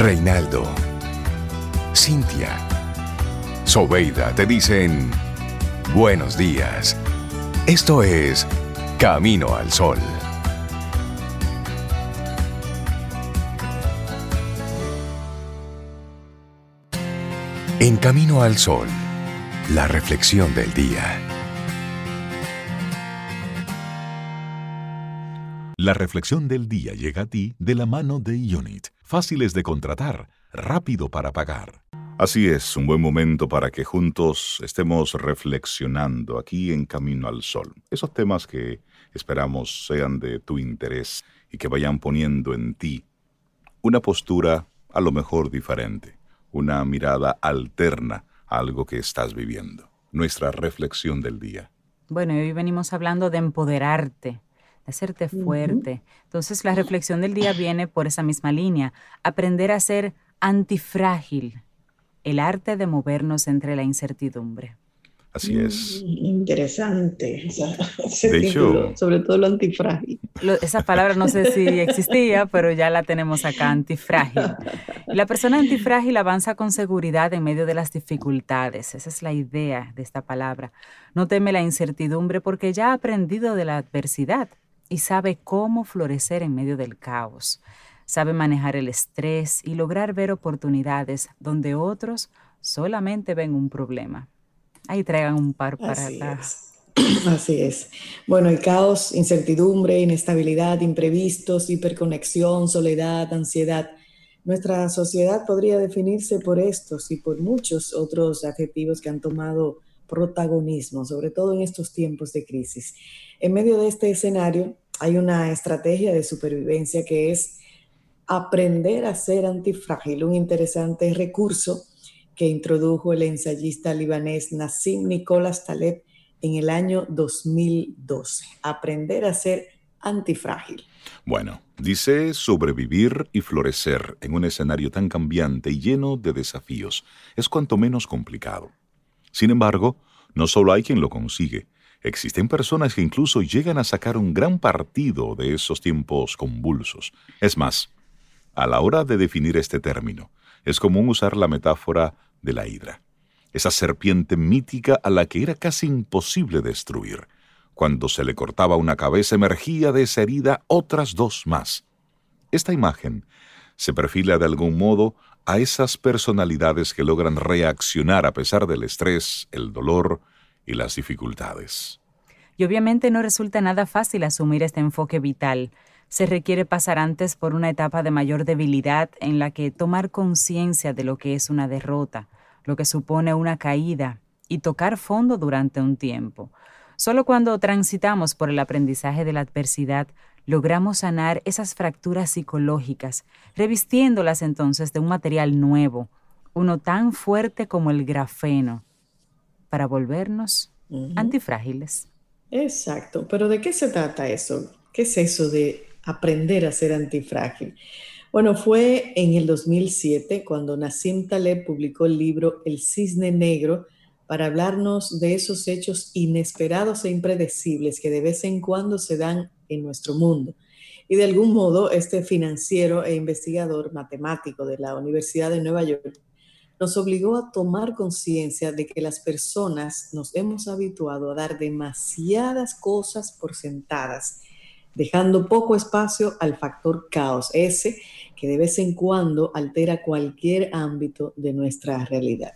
Reinaldo, Cintia, Sobeida te dicen buenos días. Esto es Camino al Sol. En Camino al Sol, la reflexión del día. La reflexión del día llega a ti de la mano de Unit, fáciles de contratar, rápido para pagar. Así es, un buen momento para que juntos estemos reflexionando aquí en Camino al Sol. Esos temas que esperamos sean de tu interés y que vayan poniendo en ti una postura a lo mejor diferente, una mirada alterna a algo que estás viviendo. Nuestra reflexión del día. Bueno, hoy venimos hablando de empoderarte hacerte fuerte. Entonces la reflexión del día viene por esa misma línea, aprender a ser antifrágil, el arte de movernos entre la incertidumbre. Así es. Mm, interesante. de hecho, sobre todo lo antifrágil. esa palabra no sé si existía, pero ya la tenemos acá, antifrágil. La persona antifrágil avanza con seguridad en medio de las dificultades. Esa es la idea de esta palabra. No teme la incertidumbre porque ya ha aprendido de la adversidad y sabe cómo florecer en medio del caos. Sabe manejar el estrés y lograr ver oportunidades donde otros solamente ven un problema. Ahí traigan un par para Así Así es. Bueno, el caos, incertidumbre, inestabilidad, imprevistos, hiperconexión, soledad, ansiedad. Nuestra sociedad podría definirse por estos y por muchos otros adjetivos que han tomado protagonismo, sobre todo en estos tiempos de crisis. En medio de este escenario hay una estrategia de supervivencia que es aprender a ser antifrágil, un interesante recurso que introdujo el ensayista libanés Nassim Nicolás Taleb en el año 2012. Aprender a ser antifrágil. Bueno, dice sobrevivir y florecer en un escenario tan cambiante y lleno de desafíos es cuanto menos complicado. Sin embargo, no solo hay quien lo consigue, existen personas que incluso llegan a sacar un gran partido de esos tiempos convulsos. Es más, a la hora de definir este término, es común usar la metáfora de la hidra, esa serpiente mítica a la que era casi imposible destruir. Cuando se le cortaba una cabeza emergía de esa herida otras dos más. Esta imagen se perfila de algún modo a esas personalidades que logran reaccionar a pesar del estrés, el dolor y las dificultades. Y obviamente no resulta nada fácil asumir este enfoque vital. Se requiere pasar antes por una etapa de mayor debilidad en la que tomar conciencia de lo que es una derrota, lo que supone una caída y tocar fondo durante un tiempo. Solo cuando transitamos por el aprendizaje de la adversidad logramos sanar esas fracturas psicológicas, revistiéndolas entonces de un material nuevo, uno tan fuerte como el grafeno, para volvernos antifrágiles. Exacto, pero ¿de qué se trata eso? ¿Qué es eso de aprender a ser antifrágil? Bueno, fue en el 2007 cuando Nassim Taleb publicó el libro El Cisne Negro para hablarnos de esos hechos inesperados e impredecibles que de vez en cuando se dan en nuestro mundo. Y de algún modo, este financiero e investigador matemático de la Universidad de Nueva York nos obligó a tomar conciencia de que las personas nos hemos habituado a dar demasiadas cosas por sentadas, dejando poco espacio al factor caos, ese que de vez en cuando altera cualquier ámbito de nuestra realidad.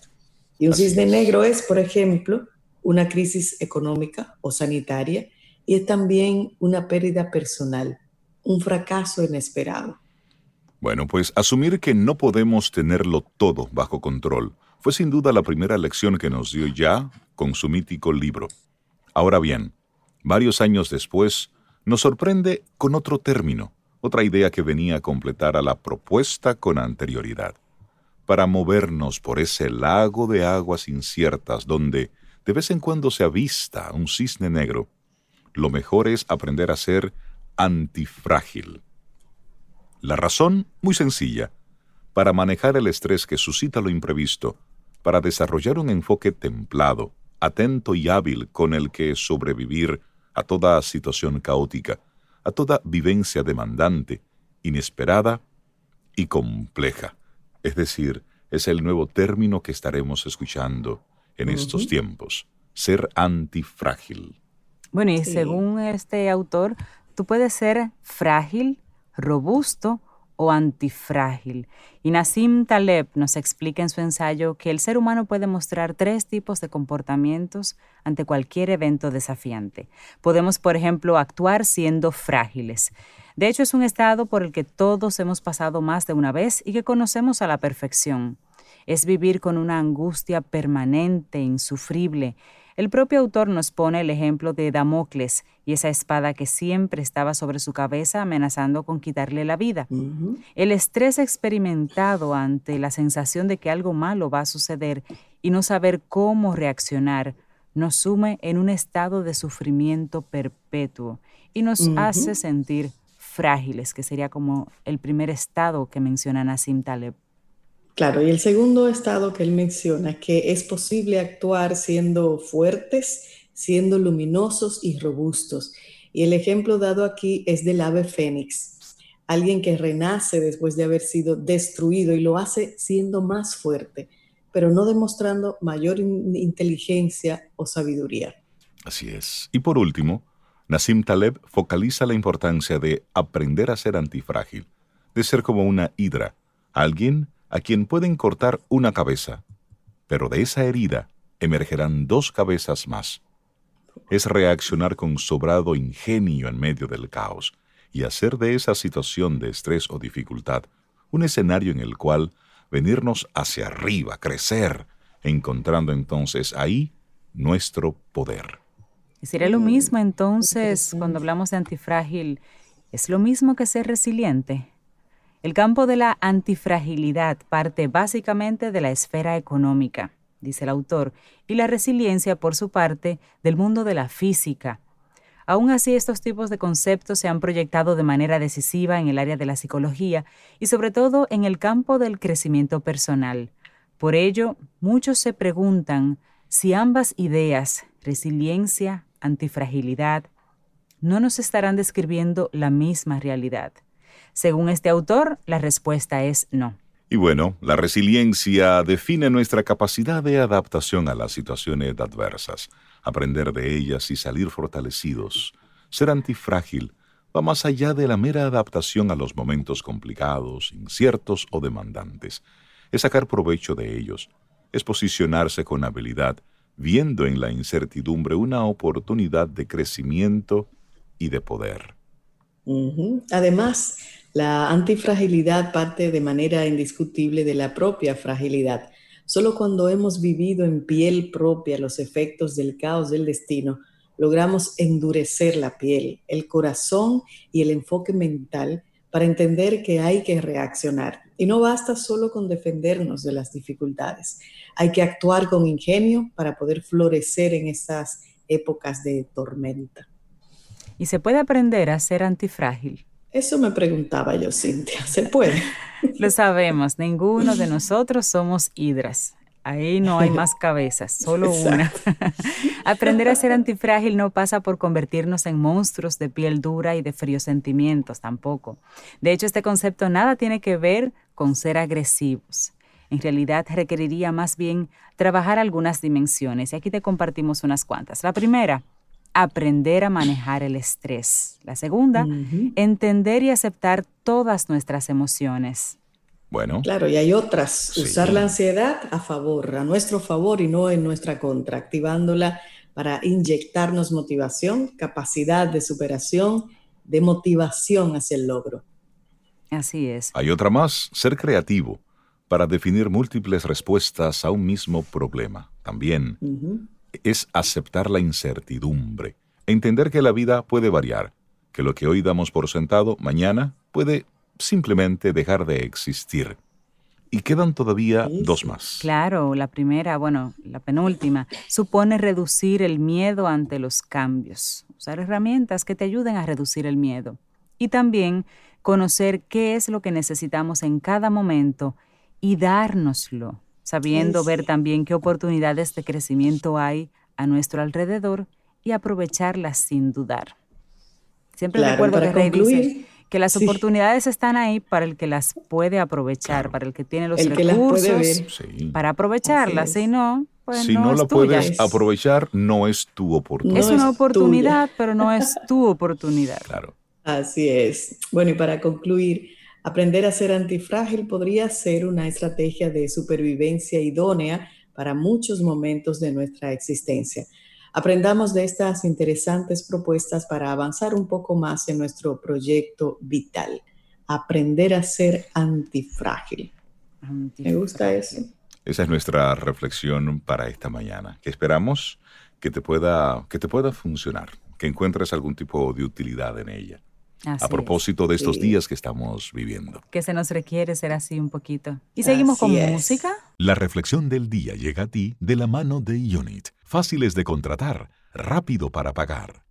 Y un cisne negro es, por ejemplo, una crisis económica o sanitaria y es también una pérdida personal, un fracaso inesperado. Bueno, pues asumir que no podemos tenerlo todo bajo control fue sin duda la primera lección que nos dio ya con su mítico libro. Ahora bien, varios años después, nos sorprende con otro término, otra idea que venía a completar a la propuesta con anterioridad. Para movernos por ese lago de aguas inciertas donde de vez en cuando se avista un cisne negro, lo mejor es aprender a ser antifrágil. La razón, muy sencilla, para manejar el estrés que suscita lo imprevisto, para desarrollar un enfoque templado, atento y hábil con el que sobrevivir a toda situación caótica, a toda vivencia demandante, inesperada y compleja, Es decir, es el nuevo término que estaremos escuchando en estos tiempos, ser antifrágil. Bueno, y según este autor, tú puedes ser frágil, robusto o antifrágil. Y Nassim Taleb nos explica en su ensayo que el ser humano puede mostrar tres tipos de comportamientos ante cualquier evento desafiante. Podemos, por ejemplo, actuar siendo frágiles. De hecho, es un estado por el que todos hemos pasado más de una vez y que conocemos a la perfección. Es vivir con una angustia permanente, insufrible, el propio autor nos pone el ejemplo de Damocles y esa espada que siempre estaba sobre su cabeza amenazando con quitarle la vida. El estrés experimentado ante la sensación de que algo malo va a suceder y no saber cómo reaccionar nos sume en un estado de sufrimiento perpetuo y nos hace sentir frágiles, que sería como el primer estado que menciona Nassim Taleb. Claro, y el segundo estado que él menciona, que es posible actuar siendo fuertes, siendo luminosos y robustos. Y el ejemplo dado aquí es del ave fénix, alguien que renace después de haber sido destruido y lo hace siendo más fuerte, pero no demostrando mayor inteligencia o sabiduría. Así es. Y por último, Nassim Taleb focaliza la importancia de aprender a ser antifrágil, de ser como una hidra, alguien a quien pueden cortar una cabeza, pero de esa herida emergerán dos cabezas más. Es reaccionar con sobrado ingenio en medio del caos y hacer de esa situación de estrés o dificultad un escenario en el cual venirnos hacia arriba, crecer, encontrando entonces ahí nuestro poder. ¿Y sería lo mismo entonces cuando hablamos de antifrágil? ¿Es lo mismo que ser resiliente? El campo de la antifragilidad parte básicamente de la esfera económica, dice el autor, y la resiliencia, por su parte, del mundo de la física. Aún así, estos tipos de conceptos se han proyectado de manera decisiva en el área de la psicología y sobre todo en el campo del crecimiento personal. Por ello, muchos se preguntan si ambas ideas, resiliencia, antifragilidad, no nos estarán describiendo la misma realidad. Según este autor, la respuesta es no. Y bueno, la resiliencia define nuestra capacidad de adaptación a las situaciones adversas, aprender de ellas y salir fortalecidos. Ser antifrágil va más allá de la mera adaptación a los momentos complicados, inciertos o demandantes. Es sacar provecho de ellos, es posicionarse con habilidad, viendo en la incertidumbre una oportunidad de crecimiento y de poder. Además, la antifragilidad parte de manera indiscutible de la propia fragilidad. Solo cuando hemos vivido en piel propia los efectos del caos del destino, logramos endurecer la piel, el corazón y el enfoque mental para entender que hay que reaccionar. Y no basta solo con defendernos de las dificultades, hay que actuar con ingenio para poder florecer en estas épocas de tormenta. Y se puede aprender a ser antifrágil. Eso me preguntaba yo, Cintia. ¿Se puede? Lo sabemos, ninguno de nosotros somos hidras. Ahí no hay más cabezas, solo una. Aprender a ser antifrágil no pasa por convertirnos en monstruos de piel dura y de fríos sentimientos tampoco. De hecho, este concepto nada tiene que ver con ser agresivos. En realidad requeriría más bien trabajar algunas dimensiones y aquí te compartimos unas cuantas. La primera, aprender a manejar el estrés. La segunda, entender y aceptar todas nuestras emociones. Bueno. Claro, y hay otras. Usar la ansiedad a favor, a nuestro favor y no en nuestra contra, activándola para inyectarnos motivación, capacidad de superación, de motivación hacia el logro. Así es. Hay otra más, ser creativo para definir múltiples respuestas a un mismo problema. También es aceptar la incertidumbre, entender que la vida puede variar, que lo que hoy damos por sentado mañana puede simplemente dejar de existir. Y quedan todavía dos más. Claro, la primera, bueno, la penúltima, supone reducir el miedo ante los cambios, usar herramientas que te ayuden a reducir el miedo. Y también conocer qué es lo que necesitamos en cada momento y dárnoslo sabiendo ver también qué oportunidades de crecimiento hay a nuestro alrededor y aprovecharlas sin dudar. Siempre recuerdo que Rey dice que las oportunidades están ahí para el que las puede aprovechar, para el que tiene los recursos para aprovecharlas, si no, pues si no, la puedes aprovechar, no es tu oportunidad. es una oportunidad, pero no es tu oportunidad. Claro. Así es. Bueno, y para concluir, aprender a ser antifrágil podría ser una estrategia de supervivencia idónea para muchos momentos de nuestra existencia. Aprendamos de estas interesantes propuestas para avanzar un poco más en nuestro proyecto vital. Aprender a ser antifrágil. Me gusta eso. Esa es nuestra reflexión para esta mañana, que esperamos que te pueda, que te pueda funcionar, que encuentres algún tipo de utilidad en ella. A propósito de estos días que estamos viviendo. Que se nos requiere ser así un poquito. ¿Y seguimos con música? La reflexión del día llega a ti de la mano de Unit. Fáciles de contratar, rápido para pagar.